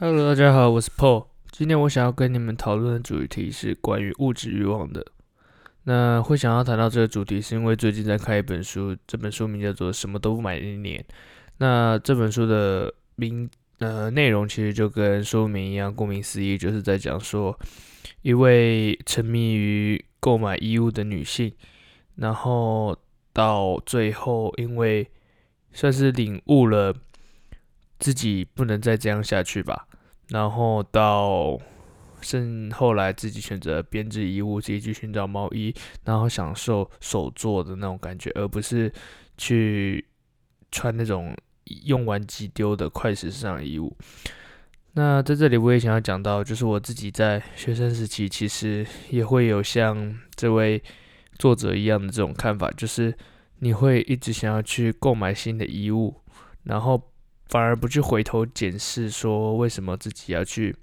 Hello，大家好，我是 Paul。今天我想要跟你们讨论的主题是关于物质欲望的。那会想要谈到这个主题，是因为最近在看一本书，这本书名叫做《什么都不买的一年》。那这本书的名呃内容其实就跟书名一样，顾名思义，就是在讲说一位沉迷于购买衣物的女性，然后到最后因为算是领悟了。自己不能再这样下去吧，然后到甚后来自己选择编织衣物，自己去寻找毛衣，然后享受手做的那种感觉，而不是去穿那种用完即丢的快时尚衣物。那在这里我也想要讲到，就是我自己在学生时期，其实也会有像这位作者一样的这种看法，就是你会一直想要去购买新的衣物，然后。反而不去回头检视，说为什么自己要去，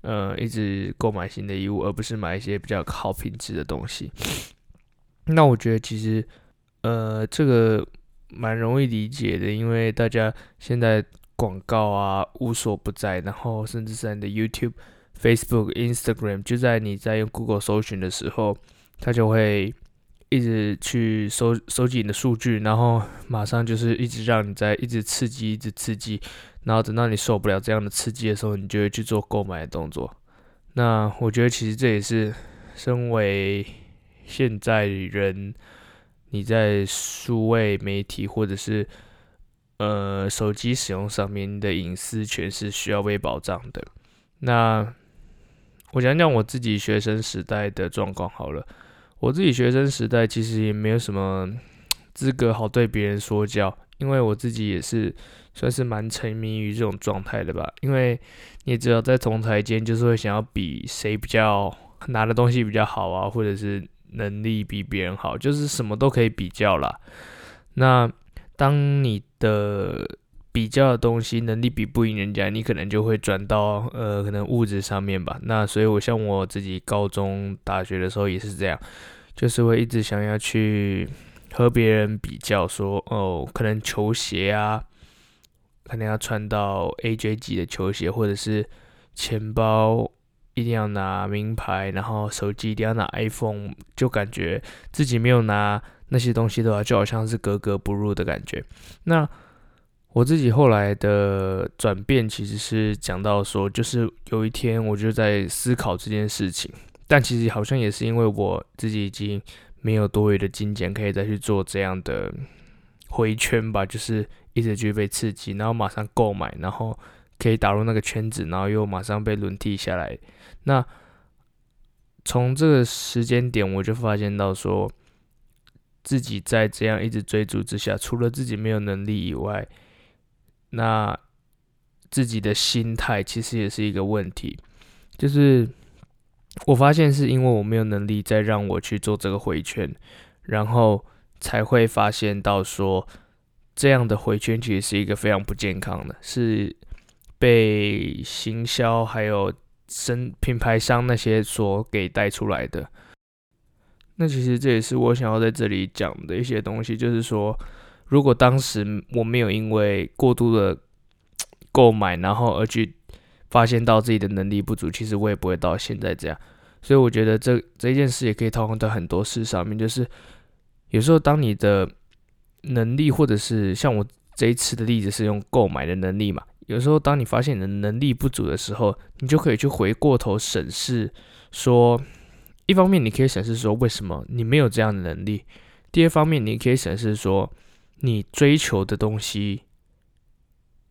呃，一直购买新的衣物，而不是买一些比较好品质的东西。那我觉得其实，呃，这个蛮容易理解的，因为大家现在广告啊无所不在，然后甚至在你的 YouTube、Facebook、Instagram，就在你在用 Google 搜寻的时候，它就会。一直去收收集你的数据，然后马上就是一直让你在一直刺激，一直刺激，然后等到你受不了这样的刺激的时候，你就会去做购买的动作。那我觉得其实这也是身为现在人，你在数位媒体或者是呃手机使用上面的隐私权是需要被保障的。那我讲讲我自己学生时代的状况好了。我自己学生时代其实也没有什么资格好对别人说教，因为我自己也是算是蛮沉迷于这种状态的吧。因为你只要在同侪间，就是会想要比谁比较拿的东西比较好啊，或者是能力比别人好，就是什么都可以比较啦。那当你的比较的东西能力比不赢人家，你可能就会转到呃可能物质上面吧。那所以，我像我自己高中、大学的时候也是这样，就是会一直想要去和别人比较说，哦，可能球鞋啊，可能要穿到 AJ 级的球鞋，或者是钱包一定要拿名牌，然后手机一定要拿 iPhone，就感觉自己没有拿那些东西的话，就好像是格格不入的感觉。那我自己后来的转变其实是讲到说，就是有一天我就在思考这件事情，但其实好像也是因为我自己已经没有多余的金钱可以再去做这样的回圈吧，就是一直去被刺激，然后马上购买，然后可以打入那个圈子，然后又马上被轮替下来。那从这个时间点，我就发现到说，自己在这样一直追逐之下，除了自己没有能力以外，那自己的心态其实也是一个问题，就是我发现是因为我没有能力再让我去做这个回圈，然后才会发现到说，这样的回圈其实是一个非常不健康的，是被行销还有生品牌商那些所给带出来的。那其实这也是我想要在这里讲的一些东西，就是说。如果当时我没有因为过度的 购买，然后而去发现到自己的能力不足，其实我也不会到现在这样。所以我觉得这这件事也可以套用到很多事上面，就是有时候当你的能力，或者是像我这一次的例子是用购买的能力嘛，有时候当你发现你的能力不足的时候，你就可以去回过头审视，说一方面你可以审视说为什么你没有这样的能力，第二方面你可以审视说。你追求的东西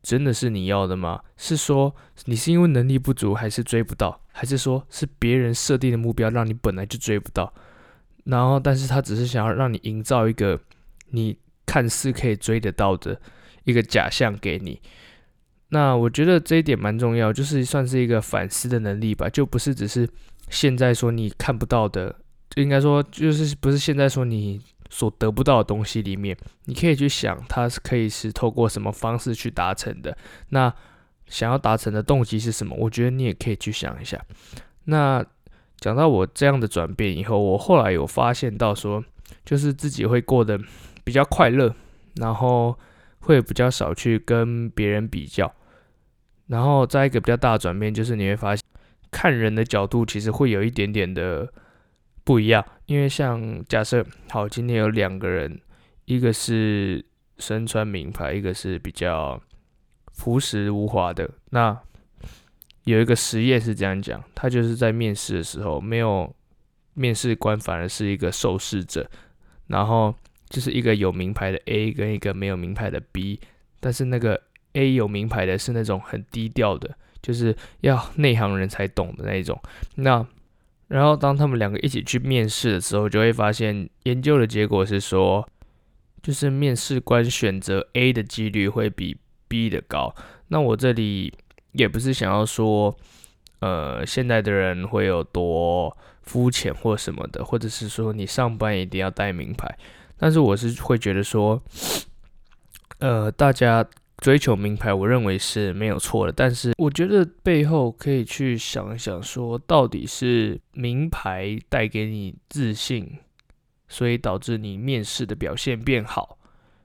真的是你要的吗？是说你是因为能力不足，还是追不到？还是说是别人设定的目标让你本来就追不到？然后，但是他只是想要让你营造一个你看似可以追得到的一个假象给你。那我觉得这一点蛮重要，就是算是一个反思的能力吧，就不是只是现在说你看不到的，就应该说就是不是现在说你。所得不到的东西里面，你可以去想，它是可以是透过什么方式去达成的。那想要达成的动机是什么？我觉得你也可以去想一下。那讲到我这样的转变以后，我后来有发现到说，就是自己会过得比较快乐，然后会比较少去跟别人比较。然后再一个比较大的转变，就是你会发现看人的角度其实会有一点点的不一样。因为像假设好，今天有两个人，一个是身穿名牌，一个是比较朴实无华的。那有一个实验是这样讲，他就是在面试的时候，没有面试官，反而是一个受试者，然后就是一个有名牌的 A 跟一个没有名牌的 B，但是那个。A 有名牌的是那种很低调的，就是要内行人才懂的那一种。那然后当他们两个一起去面试的时候，就会发现研究的结果是说，就是面试官选择 A 的几率会比 B 的高。那我这里也不是想要说，呃，现在的人会有多肤浅或什么的，或者是说你上班一定要带名牌。但是我是会觉得说，呃，大家。追求名牌，我认为是没有错的，但是我觉得背后可以去想一想，说到底是名牌带给你自信，所以导致你面试的表现变好，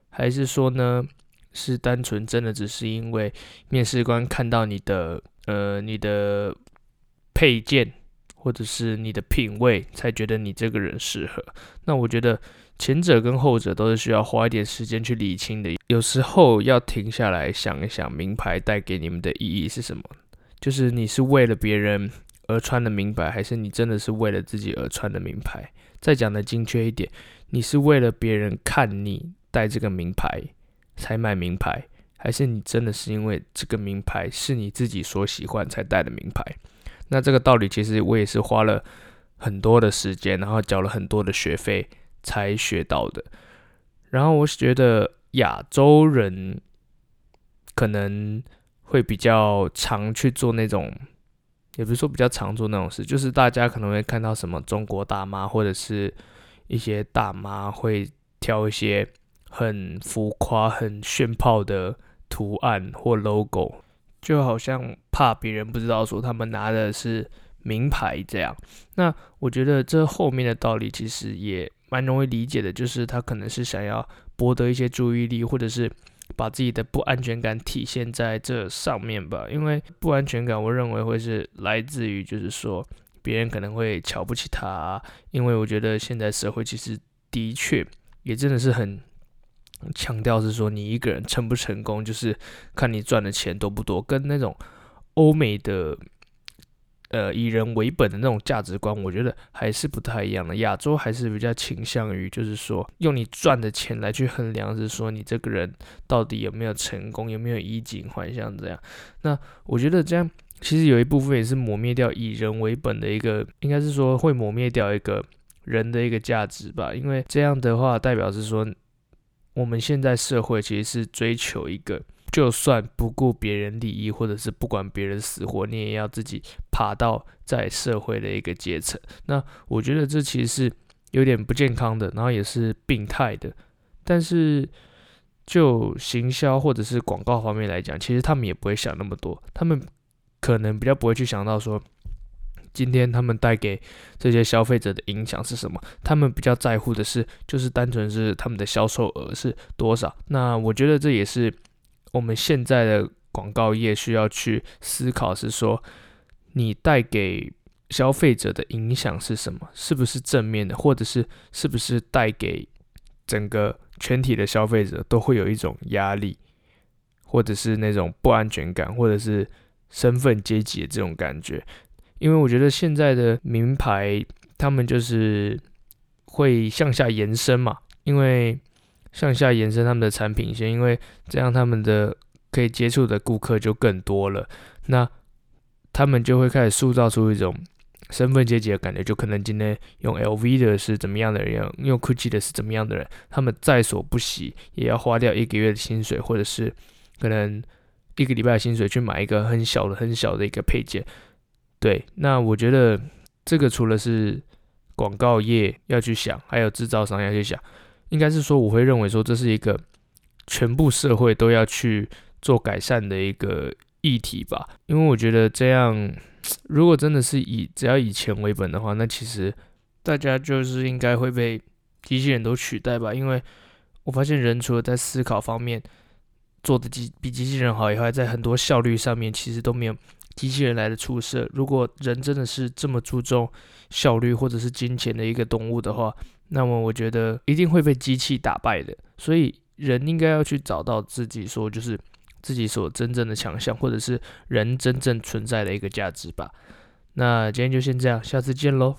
还是说呢，是单纯真的只是因为面试官看到你的呃你的配件或者是你的品味，才觉得你这个人适合？那我觉得。前者跟后者都是需要花一点时间去理清的，有时候要停下来想一想，名牌带给你们的意义是什么？就是你是为了别人而穿的名牌，还是你真的是为了自己而穿的名牌？再讲的精确一点，你是为了别人看你戴这个名牌才买名牌，还是你真的是因为这个名牌是你自己所喜欢才戴的名牌？那这个道理其实我也是花了很多的时间，然后缴了很多的学费。才学到的，然后我觉得亚洲人可能会比较常去做那种，也不是说比较常做那种事，就是大家可能会看到什么中国大妈或者是一些大妈会挑一些很浮夸、很炫炮的图案或 logo，就好像怕别人不知道说他们拿的是名牌这样。那我觉得这后面的道理其实也。蛮容易理解的，就是他可能是想要博得一些注意力，或者是把自己的不安全感体现在这上面吧。因为不安全感，我认为会是来自于，就是说别人可能会瞧不起他。因为我觉得现在社会其实的确也真的是很强调是说你一个人成不成功，就是看你赚的钱多不多，跟那种欧美的。呃，以人为本的那种价值观，我觉得还是不太一样的。亚洲还是比较倾向于，就是说用你赚的钱来去衡量，是说你这个人到底有没有成功，有没有衣锦还乡这样。那我觉得这样其实有一部分也是磨灭掉以人为本的一个，应该是说会磨灭掉一个人的一个价值吧。因为这样的话，代表是说我们现在社会其实是追求一个。就算不顾别人利益，或者是不管别人死活，你也要自己爬到在社会的一个阶层。那我觉得这其实是有点不健康的，然后也是病态的。但是就行销或者是广告方面来讲，其实他们也不会想那么多，他们可能比较不会去想到说，今天他们带给这些消费者的影响是什么。他们比较在乎的是，就是单纯是他们的销售额是多少。那我觉得这也是。我们现在的广告业需要去思考，是说你带给消费者的影响是什么？是不是正面的，或者是是不是带给整个全体的消费者都会有一种压力，或者是那种不安全感，或者是身份阶级的这种感觉？因为我觉得现在的名牌，他们就是会向下延伸嘛，因为。向下延伸他们的产品线，因为这样他们的可以接触的顾客就更多了。那他们就会开始塑造出一种身份阶级的感觉，就可能今天用 LV 的是怎么样的人，用 Gucci 的是怎么样的人，他们在所不惜也要花掉一个月的薪水，或者是可能一个礼拜的薪水去买一个很小的、很小的一个配件。对，那我觉得这个除了是广告业要去想，还有制造商要去想。应该是说，我会认为说，这是一个全部社会都要去做改善的一个议题吧。因为我觉得这样，如果真的是以只要以钱为本的话，那其实大家就是应该会被机器人都取代吧。因为我发现人除了在思考方面，做的机比机器人好以外，在很多效率上面其实都没有机器人来的出色。如果人真的是这么注重效率或者是金钱的一个动物的话，那么我觉得一定会被机器打败的。所以人应该要去找到自己说就是自己所真正的强项，或者是人真正存在的一个价值吧。那今天就先这样，下次见喽。